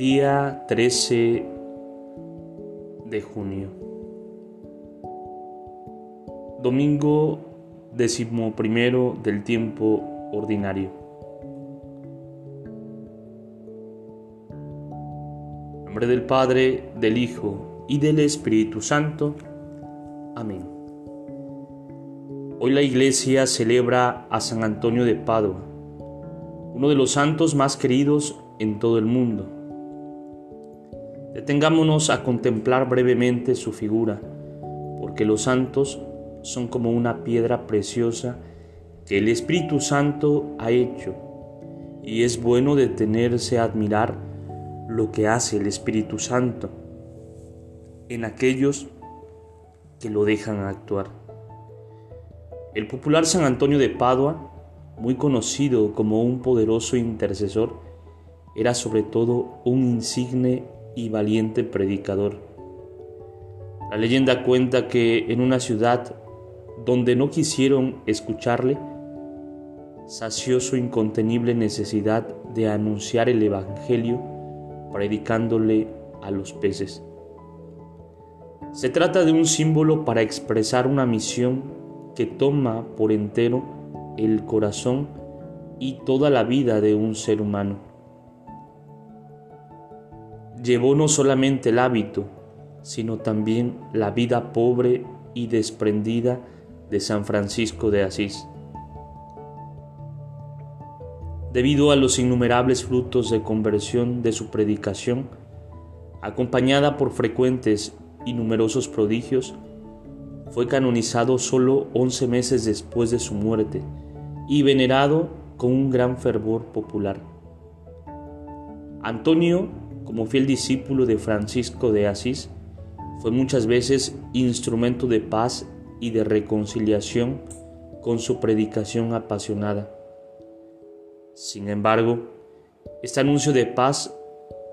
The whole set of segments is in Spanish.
Día 13 de junio. Domingo decimoprimero del tiempo ordinario. En nombre del Padre, del Hijo y del Espíritu Santo. Amén. Hoy la Iglesia celebra a San Antonio de Padua, uno de los santos más queridos en todo el mundo Detengámonos a contemplar brevemente su figura, porque los santos son como una piedra preciosa que el Espíritu Santo ha hecho, y es bueno detenerse a admirar lo que hace el Espíritu Santo en aquellos que lo dejan actuar. El popular San Antonio de Padua, muy conocido como un poderoso intercesor, era sobre todo un insigne y valiente predicador. La leyenda cuenta que en una ciudad donde no quisieron escucharle, sació su incontenible necesidad de anunciar el Evangelio predicándole a los peces. Se trata de un símbolo para expresar una misión que toma por entero el corazón y toda la vida de un ser humano llevó no solamente el hábito, sino también la vida pobre y desprendida de San Francisco de Asís. Debido a los innumerables frutos de conversión de su predicación, acompañada por frecuentes y numerosos prodigios, fue canonizado solo once meses después de su muerte y venerado con un gran fervor popular. Antonio como fiel discípulo de Francisco de Asís, fue muchas veces instrumento de paz y de reconciliación con su predicación apasionada. Sin embargo, este anuncio de paz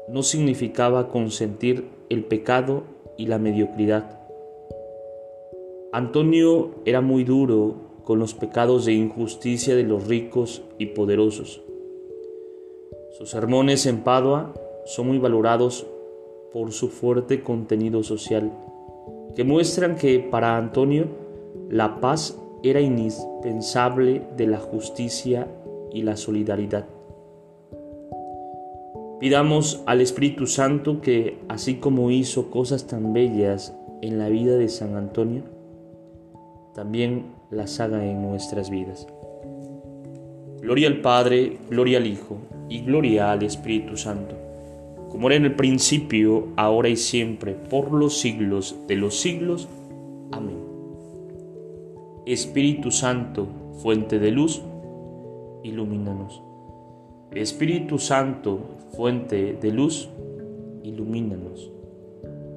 no significaba consentir el pecado y la mediocridad. Antonio era muy duro con los pecados de injusticia de los ricos y poderosos. Sus sermones en Padua son muy valorados por su fuerte contenido social, que muestran que para Antonio la paz era indispensable de la justicia y la solidaridad. Pidamos al Espíritu Santo que, así como hizo cosas tan bellas en la vida de San Antonio, también las haga en nuestras vidas. Gloria al Padre, gloria al Hijo y gloria al Espíritu Santo como era en el principio, ahora y siempre, por los siglos de los siglos. Amén. Espíritu Santo, fuente de luz, ilumínanos. Espíritu Santo, fuente de luz, ilumínanos.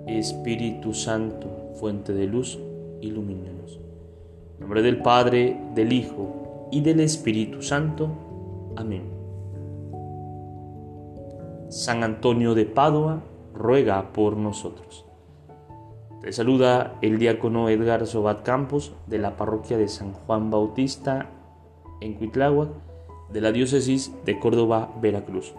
Espíritu Santo, fuente de luz, ilumínanos. En nombre del Padre, del Hijo y del Espíritu Santo. Amén. San Antonio de Padua, ruega por nosotros. Te saluda el diácono Edgar Sobat Campos de la parroquia de San Juan Bautista en Cuitláhuac de la diócesis de Córdoba, Veracruz.